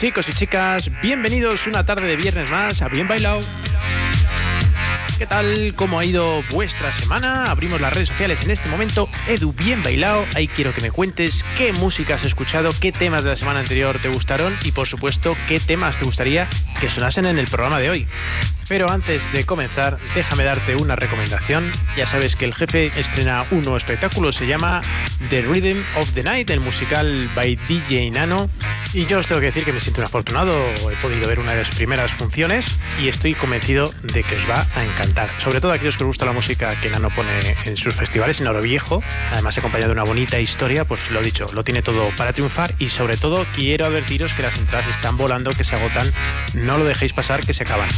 Chicos y chicas, bienvenidos una tarde de viernes más a Bien Bailado. ¿Qué tal? ¿Cómo ha ido vuestra semana? Abrimos las redes sociales en este momento. Edu, bien bailado. Ahí quiero que me cuentes qué música has escuchado, qué temas de la semana anterior te gustaron y, por supuesto, qué temas te gustaría que sonasen en el programa de hoy. Pero antes de comenzar, déjame darte una recomendación. Ya sabes que el jefe estrena un nuevo espectáculo, se llama The Rhythm of the Night, el musical by DJ Nano. Y yo os tengo que decir que me siento un afortunado, he podido ver una de las primeras funciones y estoy convencido de que os va a encantar. Sobre todo a aquellos que os gusta la música que Nano pone en sus festivales en Oro Viejo, además acompañado de una bonita historia, pues lo dicho, lo tiene todo para triunfar y sobre todo quiero advertiros que las entradas están volando, que se agotan, no lo dejéis pasar, que se acaban.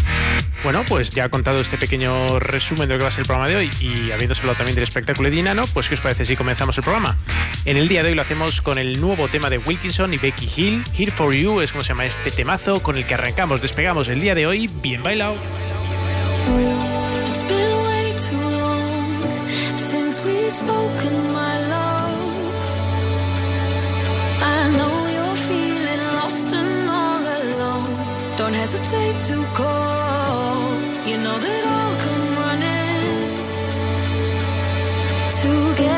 Bueno, pues ya he contado este pequeño resumen de lo que va a ser el programa de hoy y habiéndose hablado también del espectáculo de Dinano, pues ¿qué os parece si comenzamos el programa? En el día de hoy lo hacemos con el nuevo tema de Wilkinson y Becky Hill, Here for You es como se llama este temazo con el que arrancamos, despegamos el día de hoy, bien bailado. Don't hesitate to call. You know that I'll come running. Together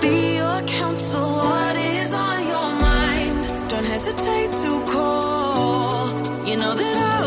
be your counsel. What is on your mind? Don't hesitate to call. You know that I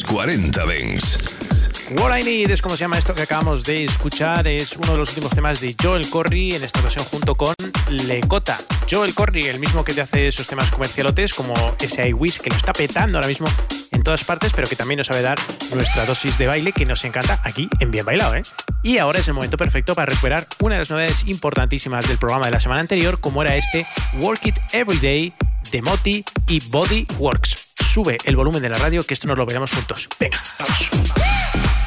los 40 Dents. What I Need es como se llama esto que acabamos de escuchar. Es uno de los últimos temas de Joel Corry, en esta ocasión junto con Lecota. Joel Corry, el mismo que te hace esos temas comercialotes como ese iWish que lo está petando ahora mismo en todas partes, pero que también nos sabe dar nuestra dosis de baile que nos encanta aquí en Bien Bailado. ¿eh? Y ahora es el momento perfecto para recuperar una de las novedades importantísimas del programa de la semana anterior, como era este Work It Everyday de Moti y Body Works. Sube el volumen de la radio que esto nos lo veremos juntos. Venga, vamos.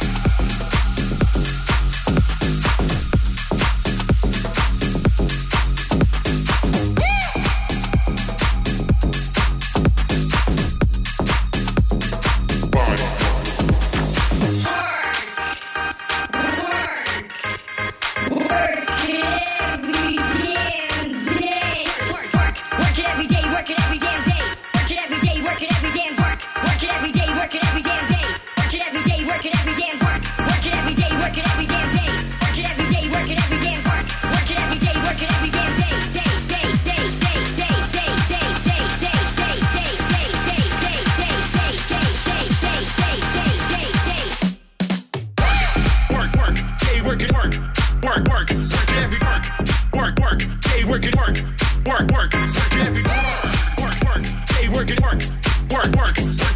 work it, work, work, work, work it every work, work, work, hey, work it, work, work, work. work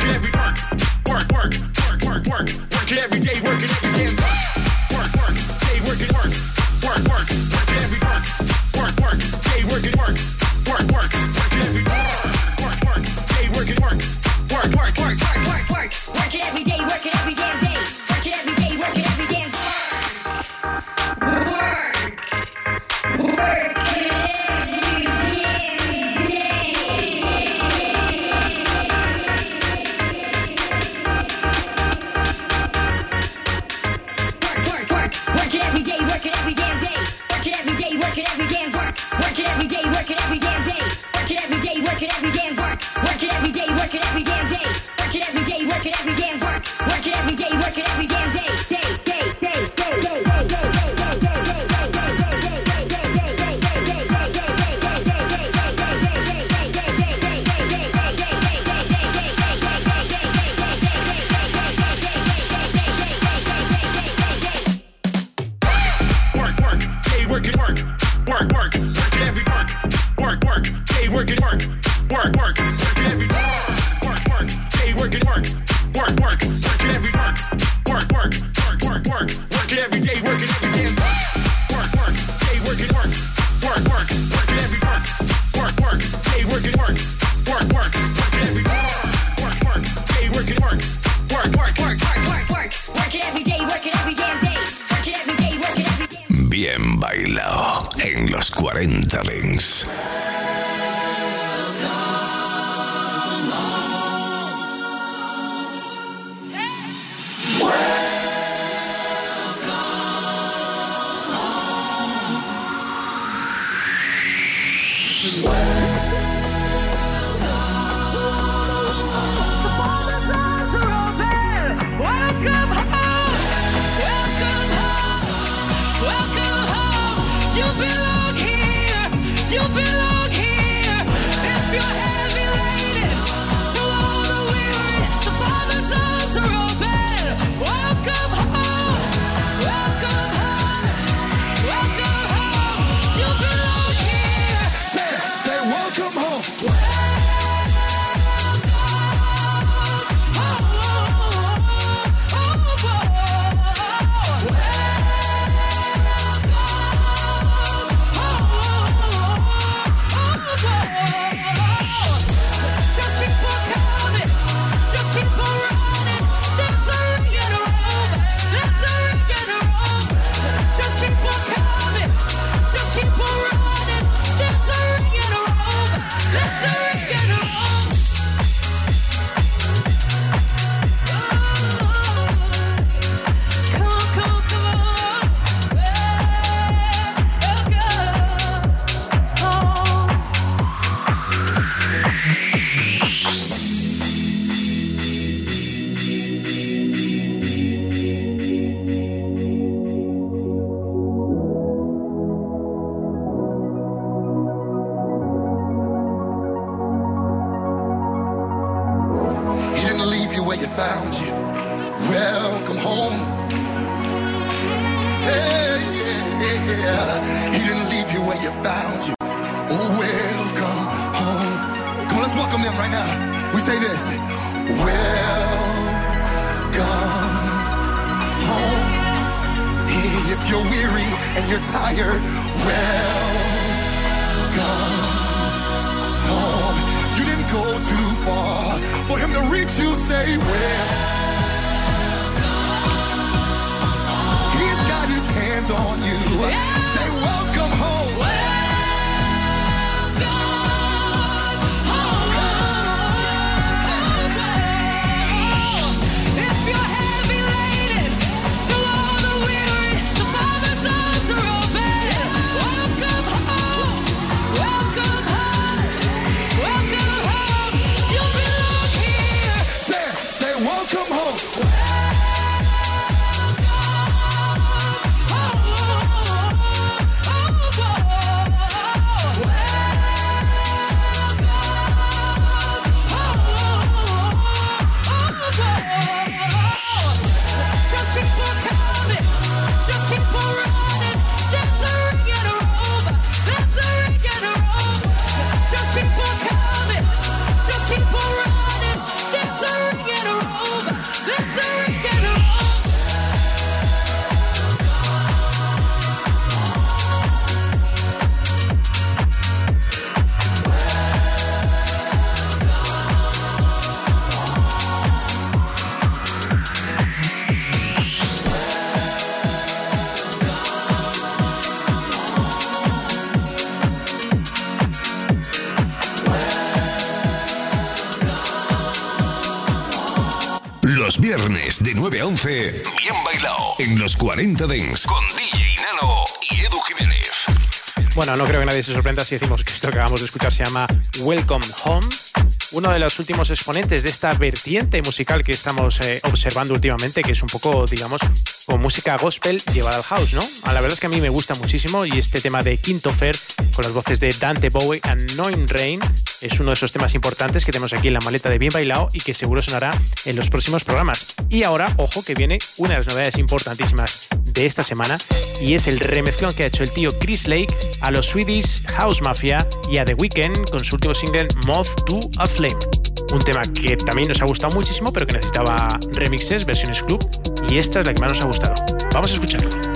welcome home. Come on, let's welcome them right now. We say this. Welcome home. If you're weary and you're tired, welcome home. You didn't go too far for him to reach you. Say, well. He's got his hands on you. Say, welcome home. If de 9 a 11, bien bailado en los 40 Dents con DJ Nano y Edu Jiménez. Bueno, no creo que nadie se sorprenda si decimos que esto que acabamos de escuchar se llama Welcome Home. Uno de los últimos exponentes de esta vertiente musical que estamos eh, observando últimamente, que es un poco, digamos, como música gospel llevada al house, ¿no? A la verdad es que a mí me gusta muchísimo y este tema de Quinto Fer con las voces de Dante Bowie and Noin Rain es uno de esos temas importantes que tenemos aquí en la maleta de Bien Bailado y que seguro sonará en los próximos programas. Y ahora, ojo, que viene una de las novedades importantísimas de esta semana y es el remezclón que ha hecho el tío Chris Lake a los Swedish House Mafia y a The Weeknd con su último single Moth to a Flame. Un tema que también nos ha gustado muchísimo, pero que necesitaba remixes, versiones club, y esta es la que más nos ha gustado. Vamos a escucharlo.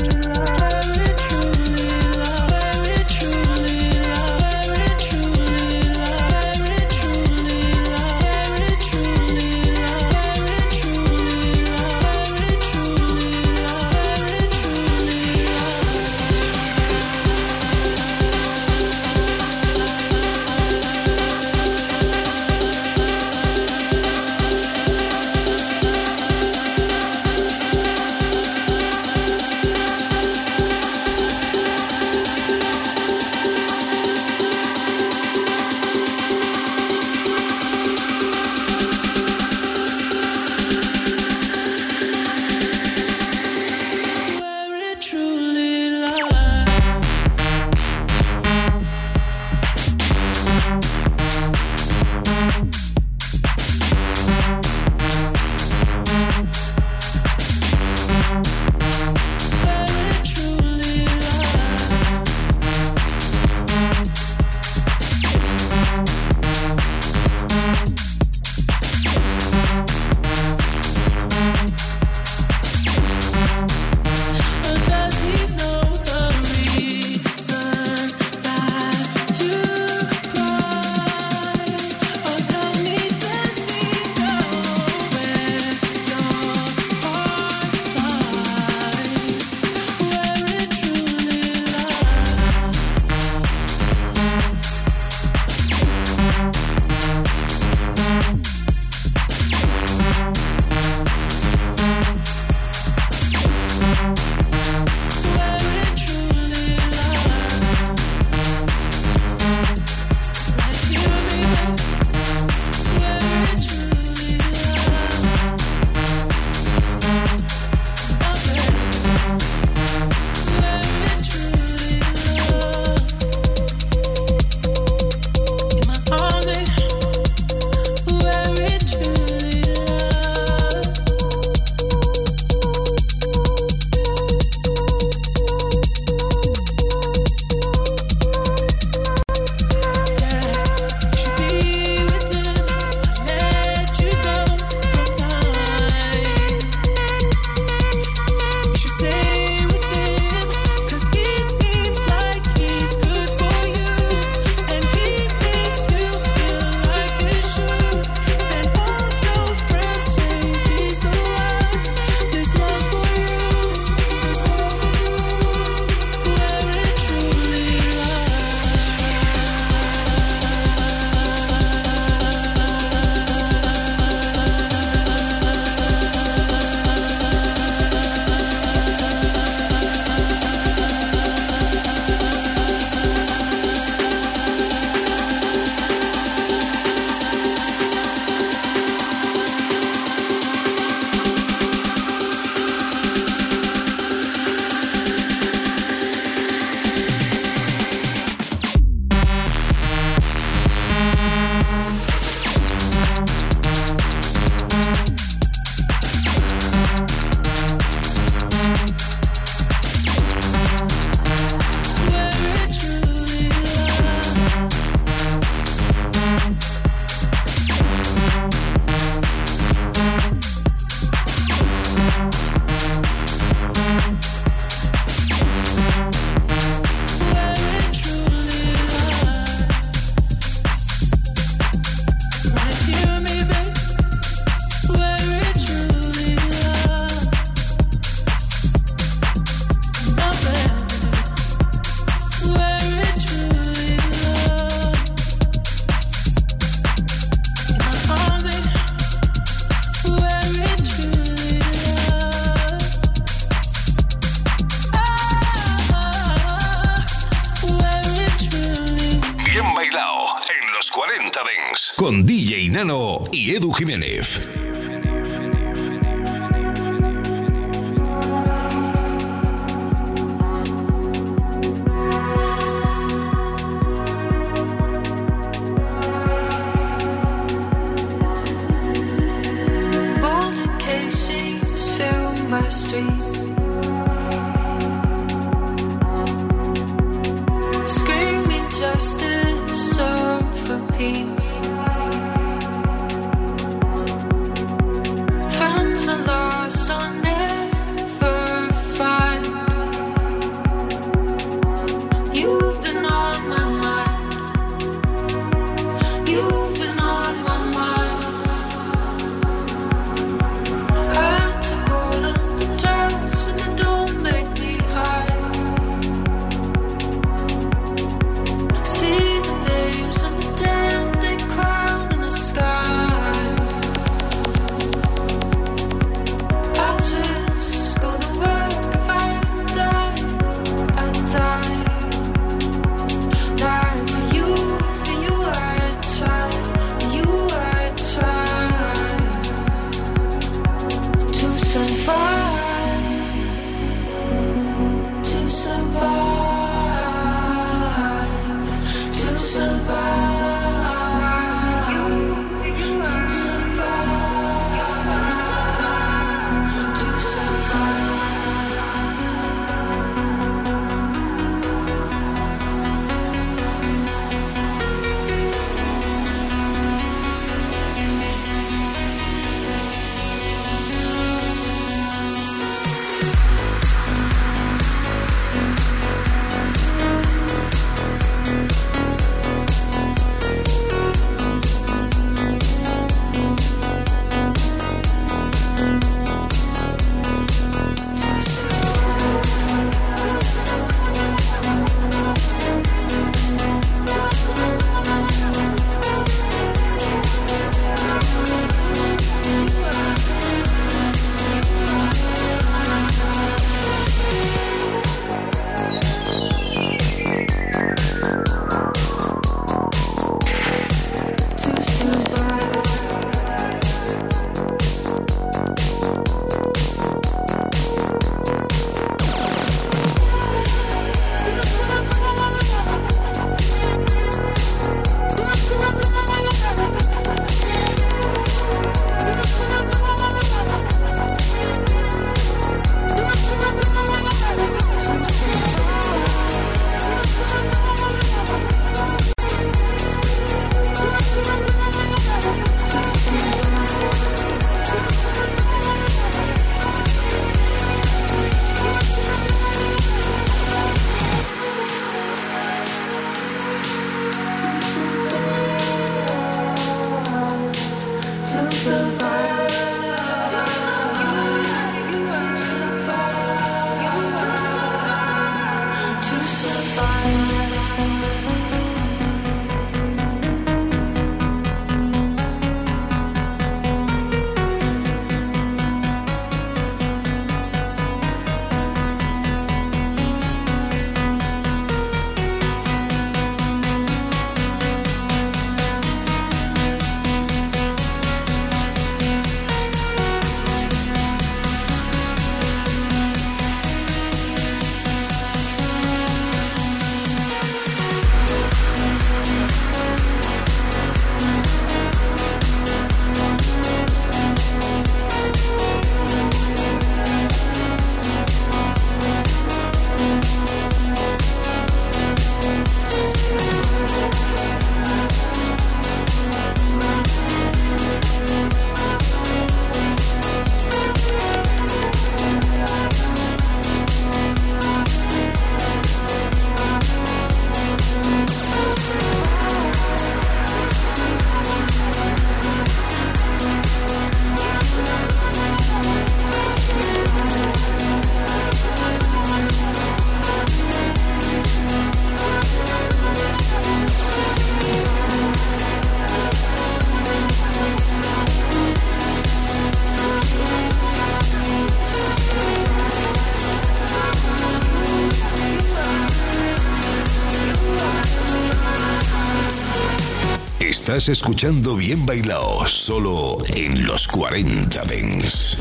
Estás escuchando Bien Bailao, solo en los 40 Dents.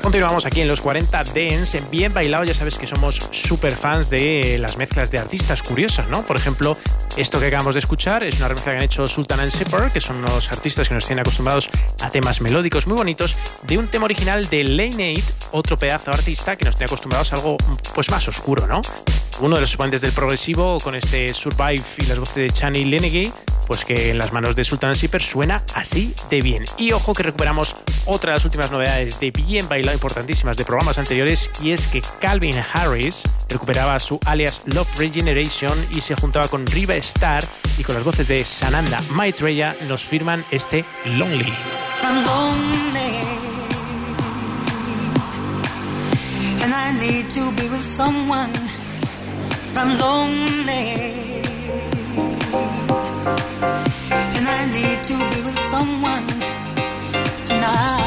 Continuamos aquí en los 40 Dance, en Bien Bailado. Ya sabes que somos super fans de las mezclas de artistas curiosas, ¿no? Por ejemplo, esto que acabamos de escuchar es una remezcla que han hecho Sultan and Shepard, que son unos artistas que nos tienen acostumbrados a temas melódicos muy bonitos, de un tema original de Lane 8, otro pedazo de artista que nos tiene acostumbrados a algo pues más oscuro, ¿no? Uno de los exponentes del progresivo con este Survive y las voces de Chani Lenegui, pues que en las manos de Sultan Shepard suena así de bien. Y ojo que recuperamos otra de las últimas novedades de Bien Bailado importantísimas de programas anteriores y es que Calvin Harris recuperaba su alias Love Regeneration y se juntaba con Riva Star y con las voces de Sananda Maitreya nos firman este Lonely. I'm lonely, and I need to be with someone. I'm lonely, and I need to be with someone tonight.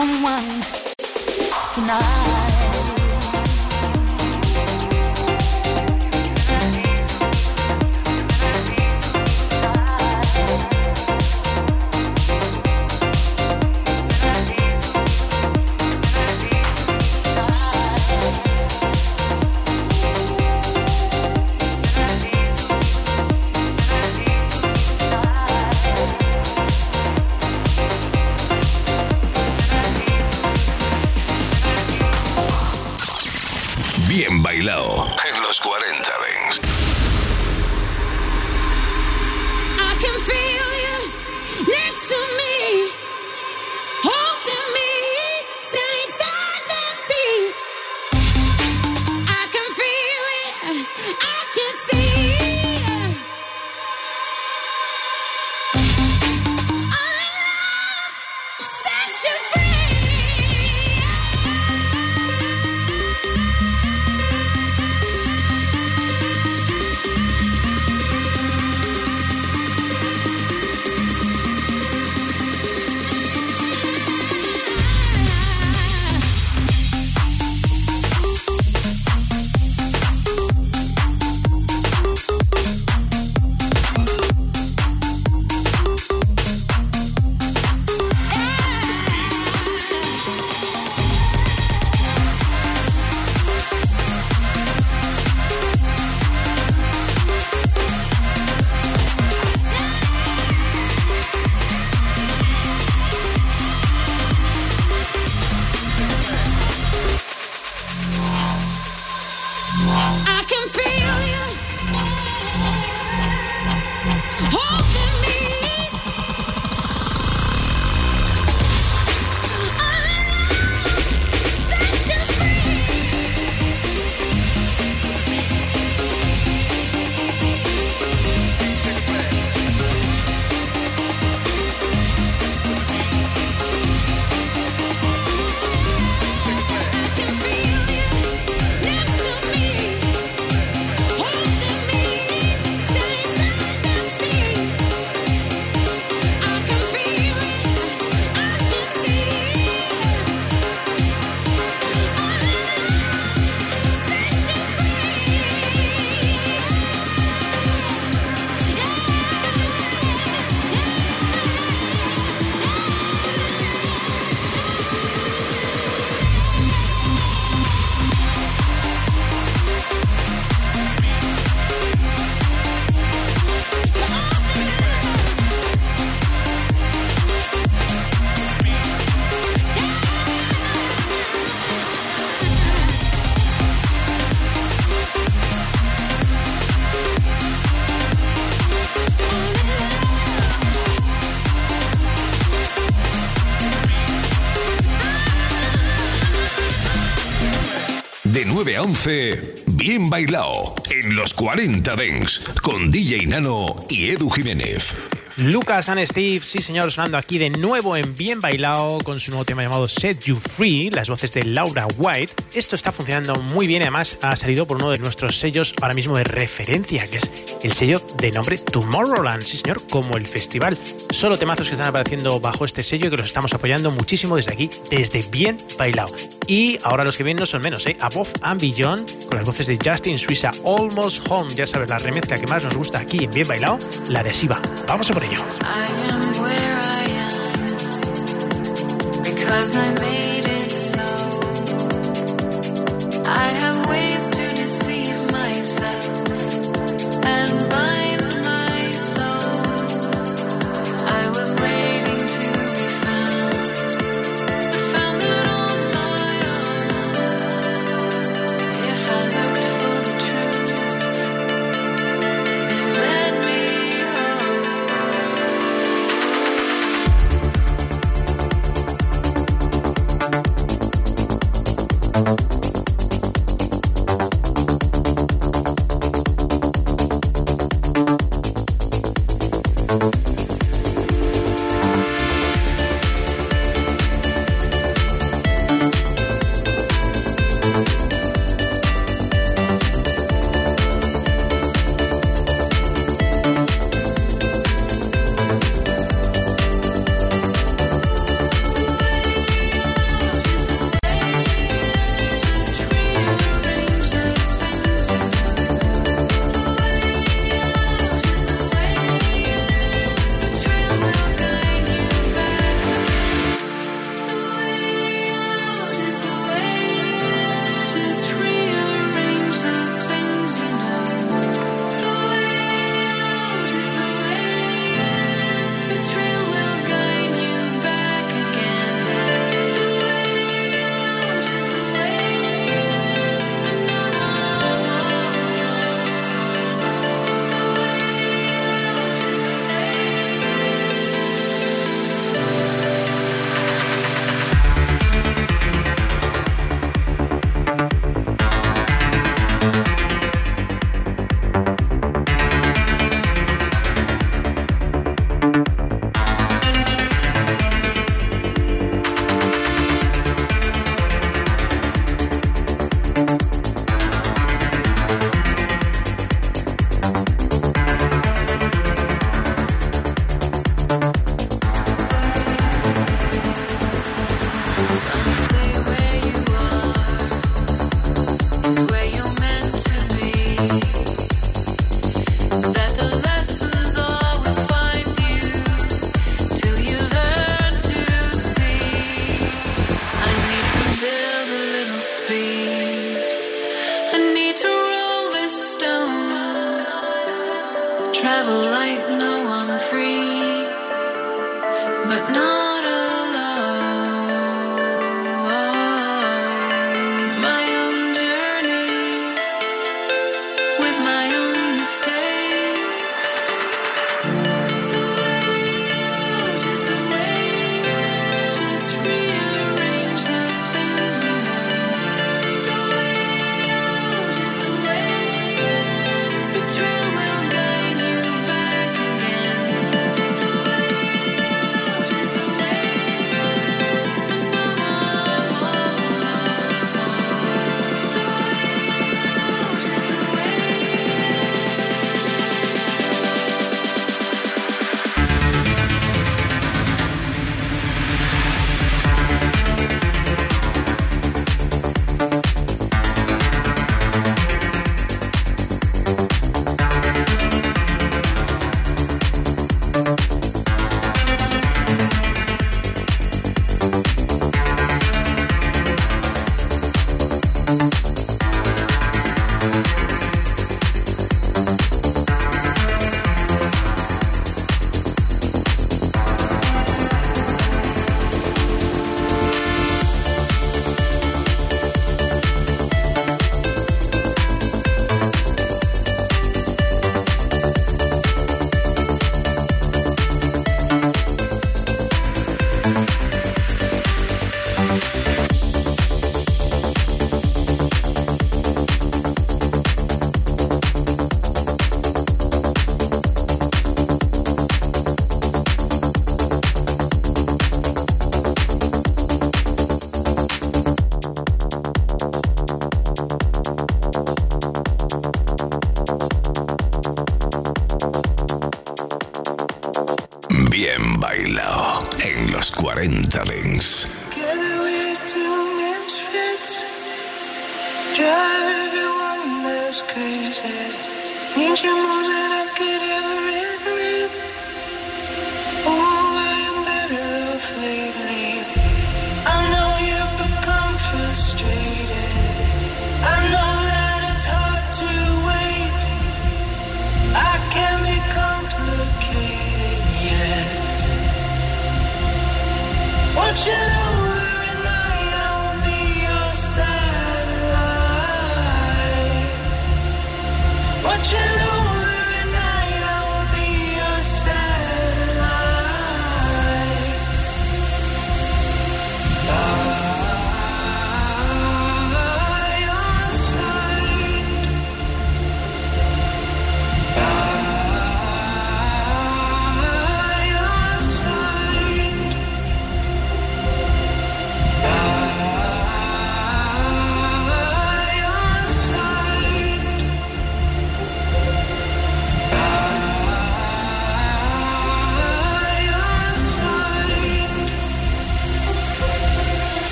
Someone tonight. Hold a 11, bien bailado. En los 40 Dens. Con DJ Nano y Edu Jiménez. Lucas and Steve, sí señor, sonando aquí de nuevo en Bien Bailado con su nuevo tema llamado Set You Free, las voces de Laura White. Esto está funcionando muy bien, además ha salido por uno de nuestros sellos ahora mismo de referencia, que es el sello de nombre Tomorrowland, sí señor, como el festival. Solo temazos que están apareciendo bajo este sello y que los estamos apoyando muchísimo desde aquí, desde Bien Bailado. Y ahora los que vienen no son menos, ¿eh? Above and Beyond, con las voces de Justin Suiza, Almost Home, ya sabes, la remezcla que más nos gusta aquí en Bien Bailado, la adhesiva. Vamos a por ello.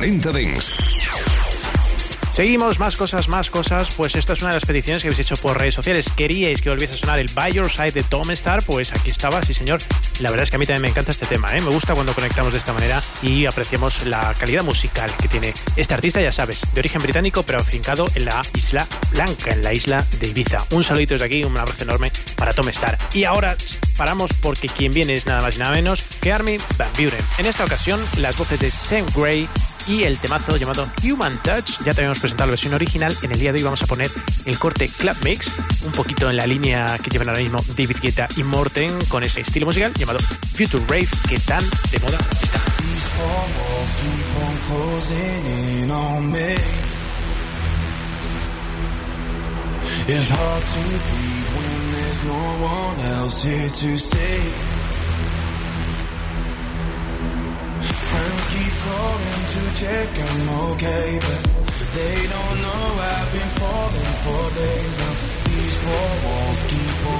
40 Dents. Seguimos, más cosas, más cosas. Pues esta es una de las peticiones que habéis hecho por redes sociales. ¿Queríais que volviese a sonar el By Your Side de Tom Star? Pues aquí estaba, sí señor. La verdad es que a mí también me encanta este tema, ¿eh? Me gusta cuando conectamos de esta manera y apreciamos la calidad musical que tiene este artista, ya sabes, de origen británico, pero afincado en la Isla Blanca, en la isla de Ibiza. Un saludito desde aquí, un abrazo enorme para Tom Star. Y ahora paramos porque quien viene es nada más y nada menos que Armin Van Buren. En esta ocasión, las voces de Sam Gray y el temazo llamado Human Touch. Ya te habíamos presentado la versión original. En el día de hoy vamos a poner el corte Club Mix, un poquito en la línea que llevan ahora mismo David Guetta y Morten con ese estilo musical llamado Future Rave que tan de moda está. Friends keep calling to check I'm okay, but they don't know I've been falling for days now. These four walls keep on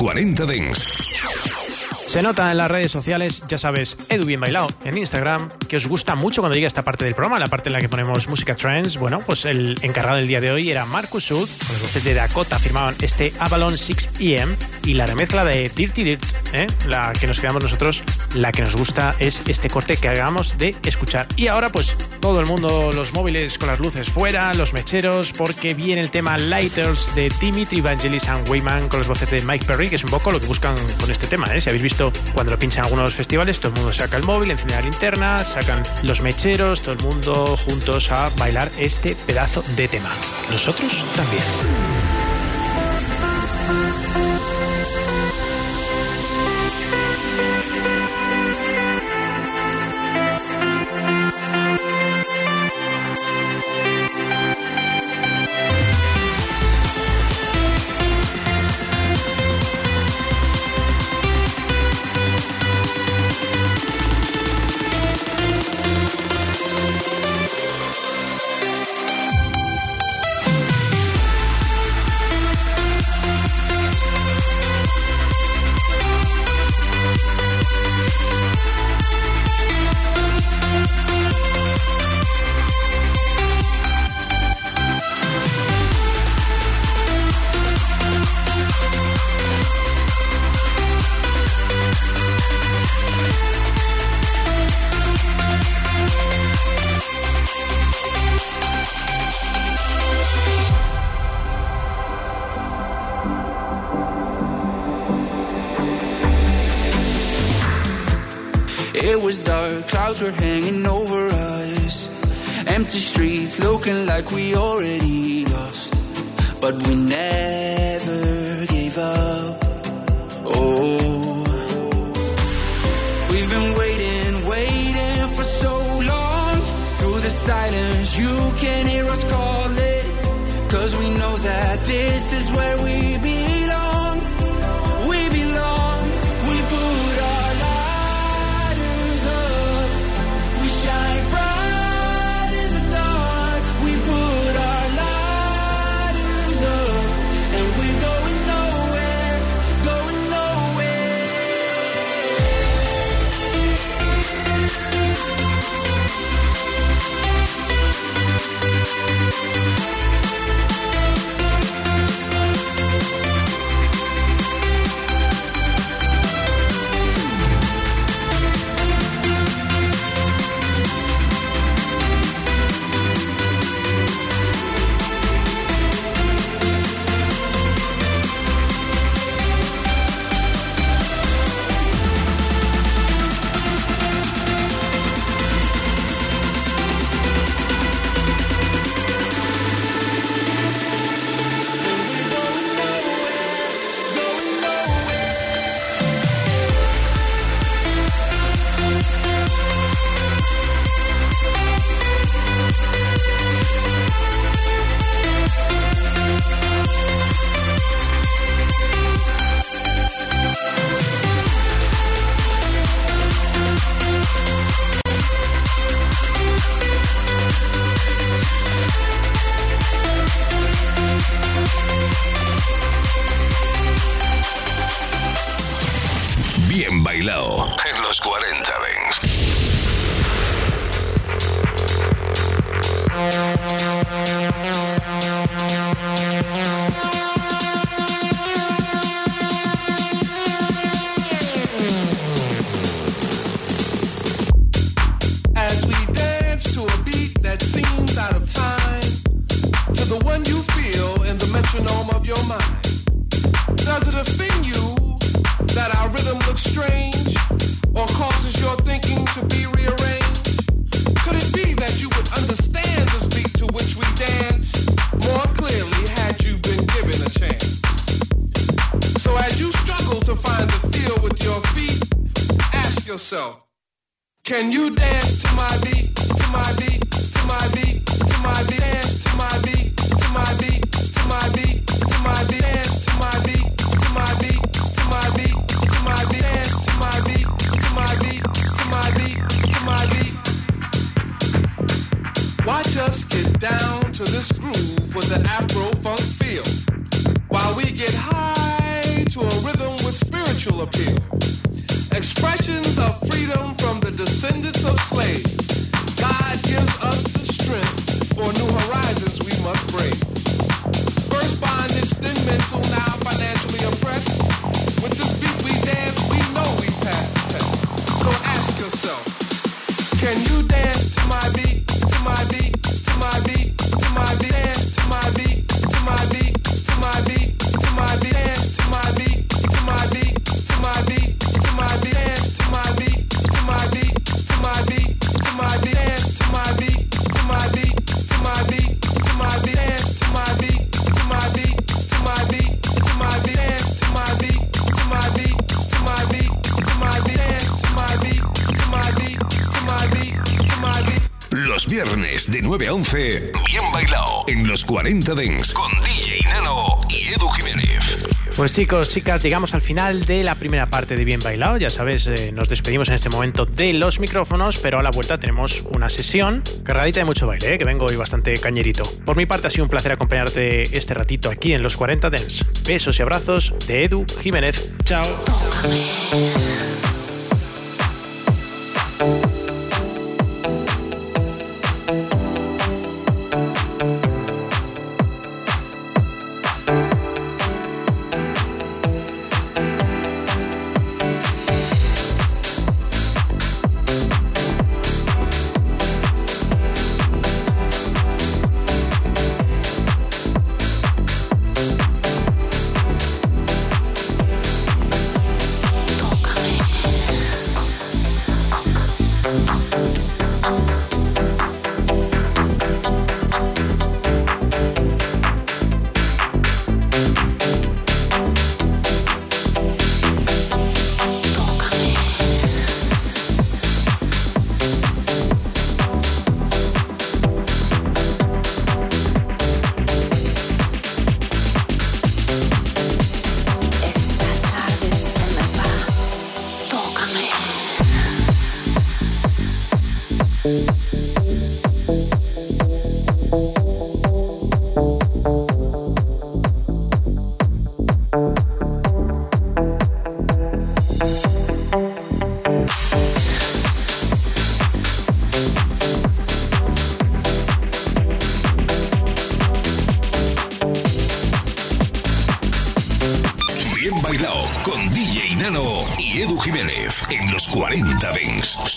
40 Dents. Se nota en las redes sociales, ya sabes, Edu Bien Bailado en Instagram, que os gusta mucho cuando llega esta parte del programa, la parte en la que ponemos música trance. Bueno, pues el encargado del día de hoy era Marcus Sud, con los voces de Dakota firmaban este Avalon 6EM y la remezcla de Dirty Dirt, ¿eh? la que nos quedamos nosotros, la que nos gusta es este corte que hagamos de escuchar. Y ahora pues todo el mundo, los móviles con las luces fuera, los mecheros, porque viene el tema Lighters de Dimitri Vangelis and Wayman con los voces de Mike Perry, que es un poco lo que buscan con este tema. ¿eh? Si habéis visto cuando lo pinchan algunos festivales, todo el mundo saca el móvil, enciende la linterna, sacan los mecheros, todo el mundo juntos a bailar este pedazo de tema. Nosotros también. us get down to this groove with the Afro funk feel, while we get high to a rhythm with spiritual appeal. Expressions of freedom from the descendants of slaves. God gives us the strength for new horizons we must break. First bondage, then mental, now financially oppressed. With this beat we dance, we know we pass the test. So ask yourself, can you dance to my beat? De 9 a 11, bien bailado en los 40 Dents con DJ Nano y Edu Jiménez. Pues chicos, chicas, llegamos al final de la primera parte de Bien Bailado. Ya sabes, eh, nos despedimos en este momento de los micrófonos, pero a la vuelta tenemos una sesión cargadita de mucho baile, eh, que vengo hoy bastante cañerito. Por mi parte ha sido un placer acompañarte este ratito aquí en los 40 Dents. Besos y abrazos de Edu Jiménez. Chao.